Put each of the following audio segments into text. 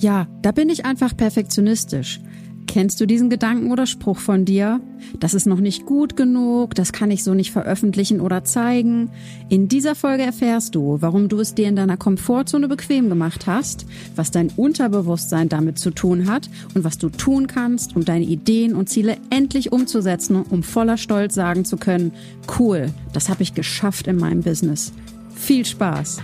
Ja, da bin ich einfach perfektionistisch. Kennst du diesen Gedanken oder Spruch von dir? Das ist noch nicht gut genug, das kann ich so nicht veröffentlichen oder zeigen. In dieser Folge erfährst du, warum du es dir in deiner Komfortzone bequem gemacht hast, was dein Unterbewusstsein damit zu tun hat und was du tun kannst, um deine Ideen und Ziele endlich umzusetzen, um voller Stolz sagen zu können, cool, das habe ich geschafft in meinem Business. Viel Spaß!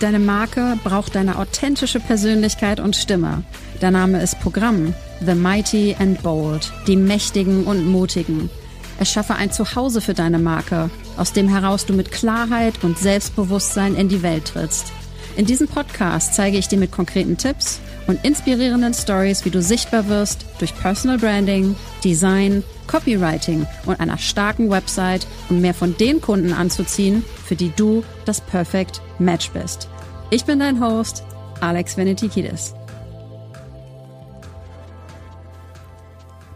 Deine Marke braucht deine authentische Persönlichkeit und Stimme. Der Name ist Programm. The Mighty and Bold. Die Mächtigen und Mutigen. Erschaffe ein Zuhause für deine Marke, aus dem heraus du mit Klarheit und Selbstbewusstsein in die Welt trittst. In diesem Podcast zeige ich dir mit konkreten Tipps und inspirierenden Stories, wie du sichtbar wirst durch Personal Branding, Design, Copywriting und einer starken Website, um mehr von den Kunden anzuziehen, für die du das Perfect Match bist. Ich bin dein Host, Alex Venetikidis.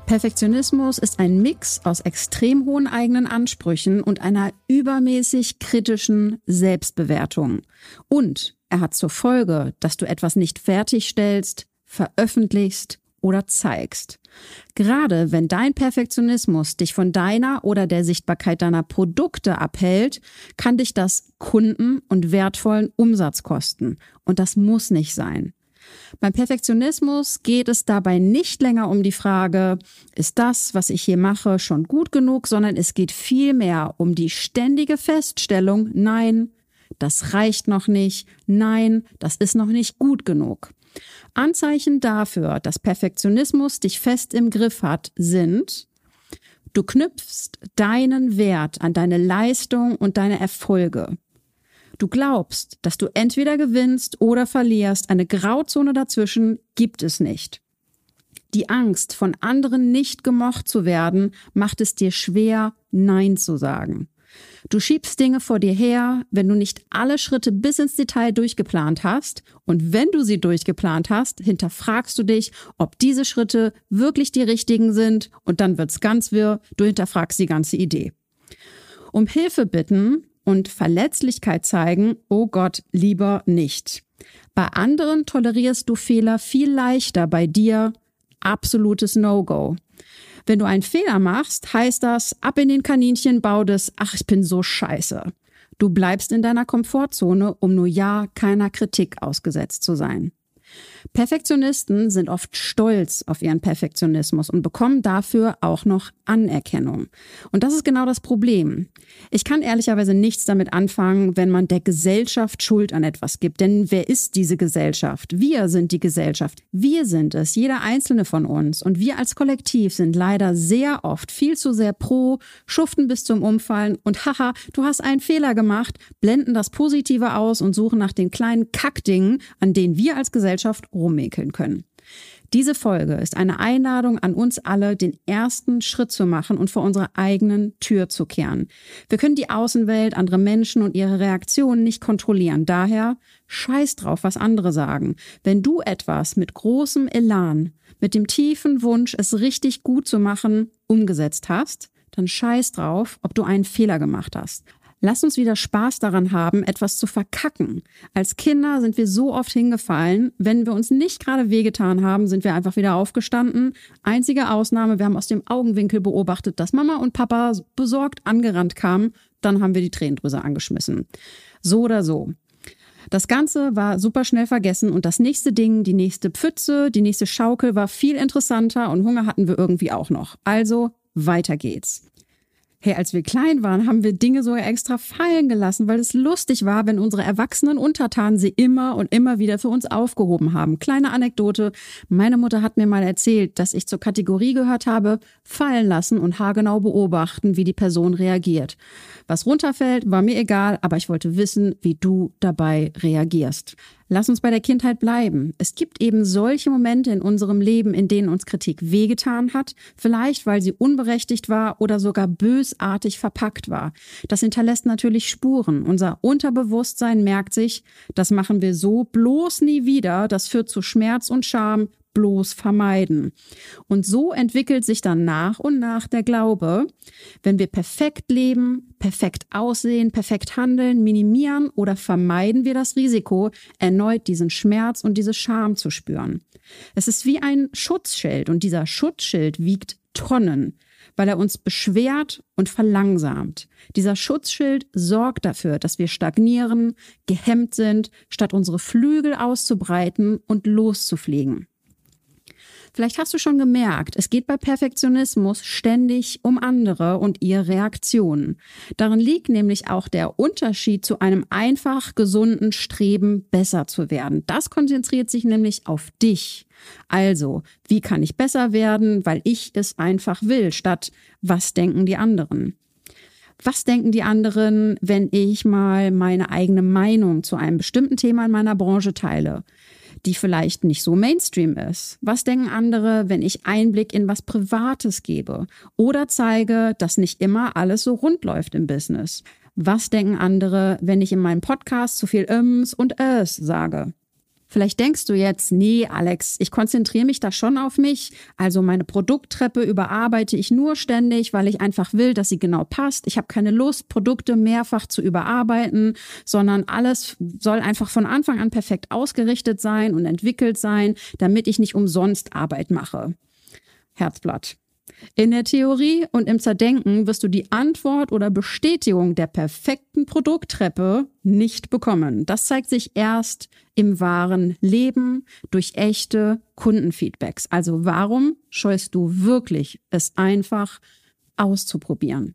Perfektionismus ist ein Mix aus extrem hohen eigenen Ansprüchen und einer übermäßig kritischen Selbstbewertung. Und er hat zur Folge, dass du etwas nicht fertigstellst, veröffentlichst oder zeigst. Gerade wenn dein Perfektionismus dich von deiner oder der Sichtbarkeit deiner Produkte abhält, kann dich das Kunden und wertvollen Umsatz kosten. Und das muss nicht sein. Beim Perfektionismus geht es dabei nicht länger um die Frage, ist das, was ich hier mache, schon gut genug, sondern es geht vielmehr um die ständige Feststellung, nein, das reicht noch nicht, nein, das ist noch nicht gut genug. Anzeichen dafür, dass Perfektionismus dich fest im Griff hat, sind, du knüpfst deinen Wert an deine Leistung und deine Erfolge. Du glaubst, dass du entweder gewinnst oder verlierst, eine Grauzone dazwischen gibt es nicht. Die Angst, von anderen nicht gemocht zu werden, macht es dir schwer, Nein zu sagen. Du schiebst Dinge vor dir her, wenn du nicht alle Schritte bis ins Detail durchgeplant hast. Und wenn du sie durchgeplant hast, hinterfragst du dich, ob diese Schritte wirklich die richtigen sind. Und dann wird's ganz wirr. Du hinterfragst die ganze Idee. Um Hilfe bitten und Verletzlichkeit zeigen, oh Gott, lieber nicht. Bei anderen tolerierst du Fehler viel leichter, bei dir absolutes No-Go. Wenn du einen Fehler machst, heißt das ab in den Kaninchenbau des Ach, ich bin so scheiße. Du bleibst in deiner Komfortzone, um nur ja keiner Kritik ausgesetzt zu sein. Perfektionisten sind oft stolz auf ihren Perfektionismus und bekommen dafür auch noch Anerkennung. Und das ist genau das Problem. Ich kann ehrlicherweise nichts damit anfangen, wenn man der Gesellschaft Schuld an etwas gibt. Denn wer ist diese Gesellschaft? Wir sind die Gesellschaft. Wir sind es, jeder einzelne von uns. Und wir als Kollektiv sind leider sehr oft viel zu sehr pro, schuften bis zum Umfallen und haha, du hast einen Fehler gemacht, blenden das Positive aus und suchen nach den kleinen Kackdingen, an denen wir als Gesellschaft rummäkeln können. Diese Folge ist eine Einladung an uns alle, den ersten Schritt zu machen und vor unserer eigenen Tür zu kehren. Wir können die Außenwelt, andere Menschen und ihre Reaktionen nicht kontrollieren. Daher scheiß drauf, was andere sagen. Wenn du etwas mit großem Elan, mit dem tiefen Wunsch, es richtig gut zu machen, umgesetzt hast, dann scheiß drauf, ob du einen Fehler gemacht hast. Lass uns wieder Spaß daran haben, etwas zu verkacken. Als Kinder sind wir so oft hingefallen. Wenn wir uns nicht gerade wehgetan haben, sind wir einfach wieder aufgestanden. Einzige Ausnahme, wir haben aus dem Augenwinkel beobachtet, dass Mama und Papa besorgt angerannt kamen. Dann haben wir die Tränendrüse angeschmissen. So oder so. Das Ganze war super schnell vergessen und das nächste Ding, die nächste Pfütze, die nächste Schaukel war viel interessanter und Hunger hatten wir irgendwie auch noch. Also weiter geht's. Hey, als wir klein waren, haben wir Dinge sogar extra fallen gelassen, weil es lustig war, wenn unsere erwachsenen Untertanen sie immer und immer wieder für uns aufgehoben haben. Kleine Anekdote. Meine Mutter hat mir mal erzählt, dass ich zur Kategorie gehört habe, fallen lassen und haargenau beobachten, wie die Person reagiert. Was runterfällt, war mir egal, aber ich wollte wissen, wie du dabei reagierst. Lass uns bei der Kindheit bleiben. Es gibt eben solche Momente in unserem Leben, in denen uns Kritik wehgetan hat, vielleicht weil sie unberechtigt war oder sogar bösartig verpackt war. Das hinterlässt natürlich Spuren. Unser Unterbewusstsein merkt sich, das machen wir so bloß nie wieder, das führt zu Schmerz und Scham, bloß vermeiden. Und so entwickelt sich dann nach und nach der Glaube, wenn wir perfekt leben, perfekt aussehen, perfekt handeln, minimieren oder vermeiden wir das Risiko, erneut diesen Schmerz und diese Scham zu spüren. Es ist wie ein Schutzschild und dieser Schutzschild wiegt Tonnen weil er uns beschwert und verlangsamt. Dieser Schutzschild sorgt dafür, dass wir stagnieren, gehemmt sind, statt unsere Flügel auszubreiten und loszufliegen. Vielleicht hast du schon gemerkt, es geht bei Perfektionismus ständig um andere und ihre Reaktionen. Darin liegt nämlich auch der Unterschied zu einem einfach gesunden Streben, besser zu werden. Das konzentriert sich nämlich auf dich. Also, wie kann ich besser werden, weil ich es einfach will, statt was denken die anderen? Was denken die anderen, wenn ich mal meine eigene Meinung zu einem bestimmten Thema in meiner Branche teile? Die vielleicht nicht so Mainstream ist? Was denken andere, wenn ich Einblick in was Privates gebe oder zeige, dass nicht immer alles so rund läuft im Business? Was denken andere, wenn ich in meinem Podcast zu viel Ims und Es sage? Vielleicht denkst du jetzt, nee, Alex, ich konzentriere mich da schon auf mich. Also meine Produkttreppe überarbeite ich nur ständig, weil ich einfach will, dass sie genau passt. Ich habe keine Lust, Produkte mehrfach zu überarbeiten, sondern alles soll einfach von Anfang an perfekt ausgerichtet sein und entwickelt sein, damit ich nicht umsonst Arbeit mache. Herzblatt. In der Theorie und im Zerdenken wirst du die Antwort oder Bestätigung der perfekten Produkttreppe nicht bekommen. Das zeigt sich erst im wahren Leben durch echte Kundenfeedbacks. Also warum scheust du wirklich, es einfach auszuprobieren?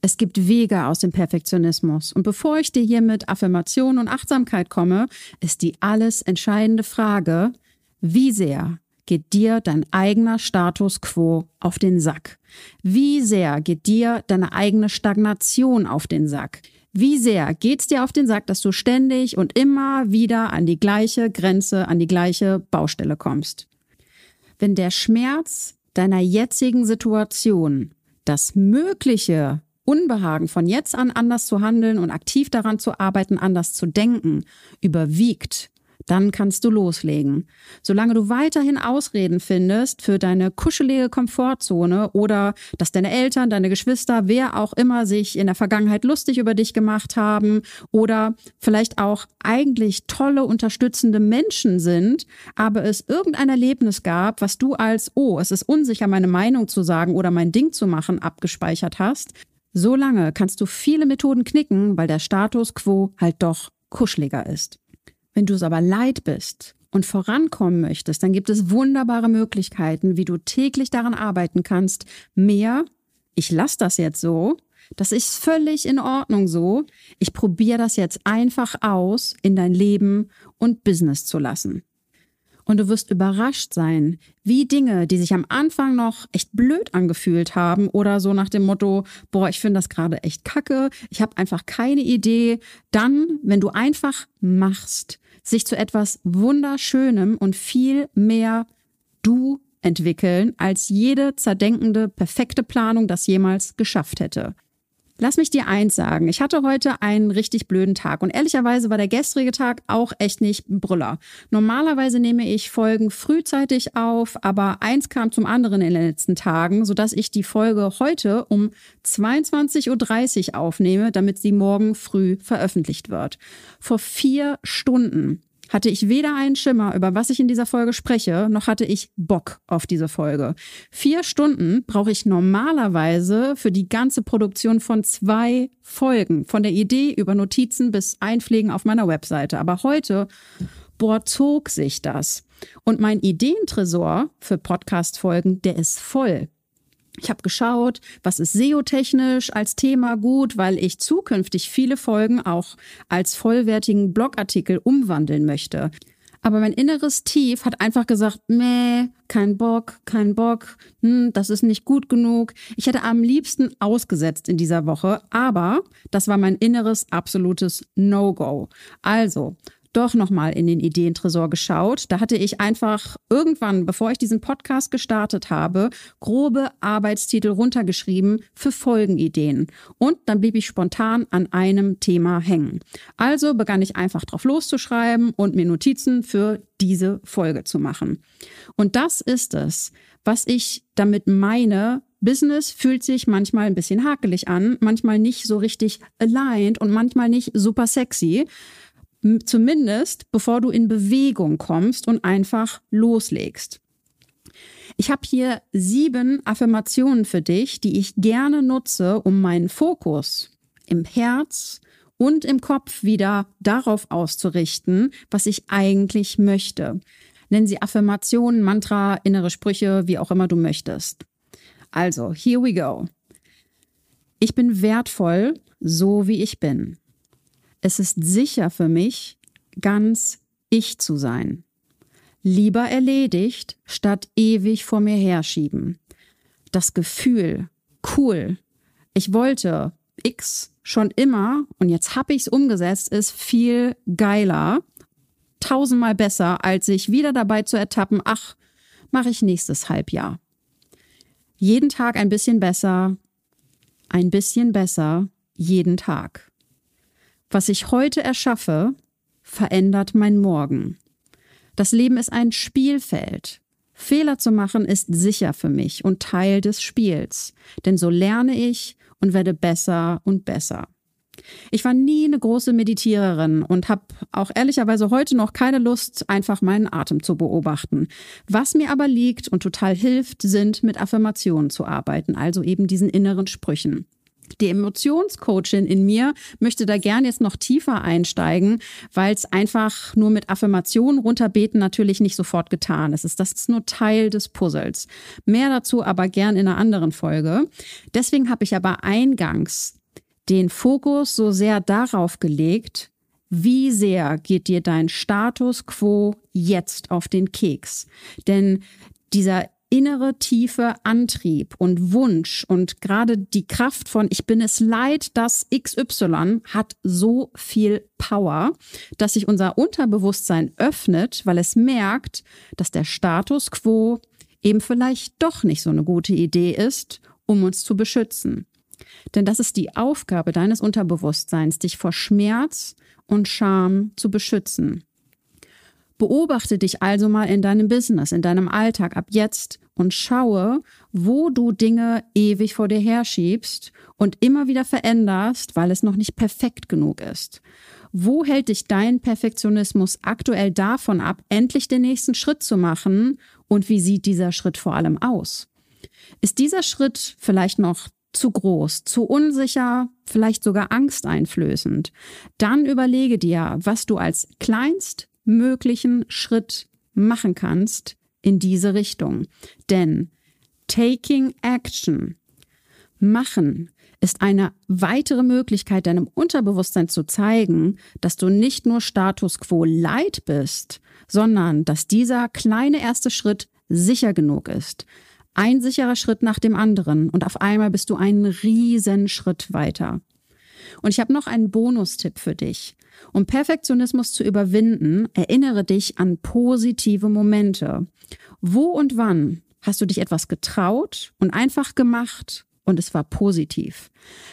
Es gibt Wege aus dem Perfektionismus. Und bevor ich dir hier mit Affirmation und Achtsamkeit komme, ist die alles entscheidende Frage, wie sehr geht dir dein eigener Status quo auf den Sack? Wie sehr geht dir deine eigene Stagnation auf den Sack? Wie sehr geht's dir auf den Sack, dass du ständig und immer wieder an die gleiche Grenze, an die gleiche Baustelle kommst? Wenn der Schmerz deiner jetzigen Situation das mögliche Unbehagen von jetzt an anders zu handeln und aktiv daran zu arbeiten, anders zu denken, überwiegt, dann kannst du loslegen. Solange du weiterhin Ausreden findest für deine kuschelige Komfortzone oder dass deine Eltern, deine Geschwister, wer auch immer sich in der Vergangenheit lustig über dich gemacht haben oder vielleicht auch eigentlich tolle, unterstützende Menschen sind, aber es irgendein Erlebnis gab, was du als, oh, es ist unsicher, meine Meinung zu sagen oder mein Ding zu machen, abgespeichert hast, solange kannst du viele Methoden knicken, weil der Status quo halt doch kuscheliger ist. Wenn du es aber leid bist und vorankommen möchtest, dann gibt es wunderbare Möglichkeiten, wie du täglich daran arbeiten kannst, mehr, ich lasse das jetzt so, das ist völlig in Ordnung so, ich probiere das jetzt einfach aus, in dein Leben und Business zu lassen. Und du wirst überrascht sein, wie Dinge, die sich am Anfang noch echt blöd angefühlt haben oder so nach dem Motto, boah, ich finde das gerade echt kacke, ich habe einfach keine Idee, dann, wenn du einfach machst, sich zu etwas Wunderschönem und viel mehr du entwickeln, als jede zerdenkende, perfekte Planung das jemals geschafft hätte. Lass mich dir eins sagen. Ich hatte heute einen richtig blöden Tag und ehrlicherweise war der gestrige Tag auch echt nicht Brüller. Normalerweise nehme ich Folgen frühzeitig auf, aber eins kam zum anderen in den letzten Tagen, sodass ich die Folge heute um 22.30 Uhr aufnehme, damit sie morgen früh veröffentlicht wird. Vor vier Stunden hatte ich weder einen Schimmer, über was ich in dieser Folge spreche, noch hatte ich Bock auf diese Folge. Vier Stunden brauche ich normalerweise für die ganze Produktion von zwei Folgen, von der Idee über Notizen bis Einpflegen auf meiner Webseite. Aber heute, boah, zog sich das. Und mein Ideentresor für Podcast-Folgen, der ist voll. Ich habe geschaut, was ist SEO-technisch als Thema gut, weil ich zukünftig viele Folgen auch als vollwertigen Blogartikel umwandeln möchte. Aber mein inneres Tief hat einfach gesagt, meh, kein Bock, kein Bock, hm, das ist nicht gut genug. Ich hätte am liebsten ausgesetzt in dieser Woche, aber das war mein inneres absolutes No-Go. Also, doch nochmal in den Ideentresor geschaut. Da hatte ich einfach irgendwann, bevor ich diesen Podcast gestartet habe, grobe Arbeitstitel runtergeschrieben für Folgenideen. Und dann blieb ich spontan an einem Thema hängen. Also begann ich einfach drauf loszuschreiben und mir Notizen für diese Folge zu machen. Und das ist es, was ich damit meine, Business fühlt sich manchmal ein bisschen hakelig an, manchmal nicht so richtig aligned und manchmal nicht super sexy. Zumindest bevor du in Bewegung kommst und einfach loslegst. Ich habe hier sieben Affirmationen für dich, die ich gerne nutze, um meinen Fokus im Herz und im Kopf wieder darauf auszurichten, was ich eigentlich möchte. Nennen sie Affirmationen, Mantra, innere Sprüche, wie auch immer du möchtest. Also, here we go. Ich bin wertvoll, so wie ich bin. Es ist sicher für mich, ganz ich zu sein. Lieber erledigt, statt ewig vor mir herschieben. Das Gefühl, cool, ich wollte X schon immer und jetzt habe ich es umgesetzt, ist viel geiler, tausendmal besser, als sich wieder dabei zu ertappen, ach, mache ich nächstes Halbjahr. Jeden Tag ein bisschen besser, ein bisschen besser, jeden Tag. Was ich heute erschaffe, verändert mein Morgen. Das Leben ist ein Spielfeld. Fehler zu machen ist sicher für mich und Teil des Spiels, denn so lerne ich und werde besser und besser. Ich war nie eine große Meditiererin und habe auch ehrlicherweise heute noch keine Lust, einfach meinen Atem zu beobachten. Was mir aber liegt und total hilft, sind mit Affirmationen zu arbeiten, also eben diesen inneren Sprüchen. Die Emotionscoachin in mir möchte da gern jetzt noch tiefer einsteigen, weil es einfach nur mit Affirmationen runterbeten natürlich nicht sofort getan ist. Das ist nur Teil des Puzzles. Mehr dazu aber gern in einer anderen Folge. Deswegen habe ich aber eingangs den Fokus so sehr darauf gelegt, wie sehr geht dir dein Status quo jetzt auf den Keks? Denn dieser innere tiefe Antrieb und Wunsch und gerade die Kraft von ich bin es leid, dass XY hat so viel Power, dass sich unser Unterbewusstsein öffnet, weil es merkt, dass der Status quo eben vielleicht doch nicht so eine gute Idee ist, um uns zu beschützen. Denn das ist die Aufgabe deines Unterbewusstseins, dich vor Schmerz und Scham zu beschützen. Beobachte dich also mal in deinem Business, in deinem Alltag ab jetzt und schaue, wo du Dinge ewig vor dir herschiebst und immer wieder veränderst, weil es noch nicht perfekt genug ist. Wo hält dich dein Perfektionismus aktuell davon ab, endlich den nächsten Schritt zu machen und wie sieht dieser Schritt vor allem aus? Ist dieser Schritt vielleicht noch zu groß, zu unsicher, vielleicht sogar angsteinflößend, dann überlege dir, was du als kleinstmöglichen Schritt machen kannst in diese Richtung. Denn taking action, machen, ist eine weitere Möglichkeit, deinem Unterbewusstsein zu zeigen, dass du nicht nur Status quo leid bist, sondern dass dieser kleine erste Schritt sicher genug ist, ein sicherer Schritt nach dem anderen und auf einmal bist du einen riesen Schritt weiter. Und ich habe noch einen Bonustipp für dich. Um Perfektionismus zu überwinden, erinnere dich an positive Momente. Wo und wann hast du dich etwas getraut und einfach gemacht und es war positiv.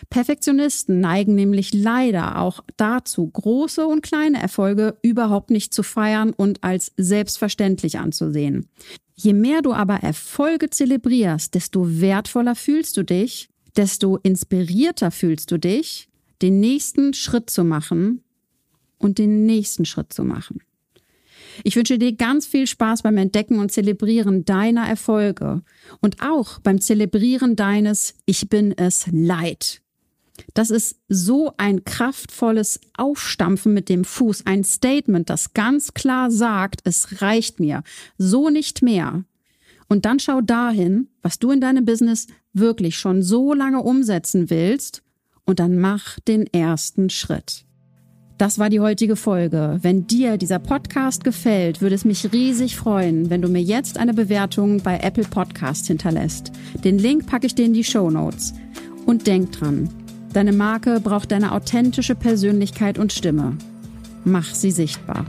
Perfektionisten neigen nämlich leider auch dazu, große und kleine Erfolge überhaupt nicht zu feiern und als selbstverständlich anzusehen. Je mehr du aber Erfolge zelebrierst, desto wertvoller fühlst du dich, desto inspirierter fühlst du dich, den nächsten Schritt zu machen und den nächsten Schritt zu machen. Ich wünsche dir ganz viel Spaß beim Entdecken und Zelebrieren deiner Erfolge und auch beim Zelebrieren deines Ich bin es leid. Das ist so ein kraftvolles Aufstampfen mit dem Fuß, ein Statement, das ganz klar sagt, es reicht mir, so nicht mehr. Und dann schau dahin, was du in deinem Business wirklich schon so lange umsetzen willst, und dann mach den ersten Schritt. Das war die heutige Folge. Wenn dir dieser Podcast gefällt, würde es mich riesig freuen, wenn du mir jetzt eine Bewertung bei Apple Podcast hinterlässt. Den Link packe ich dir in die Show Notes. Und denk dran, Deine Marke braucht deine authentische Persönlichkeit und Stimme. Mach sie sichtbar.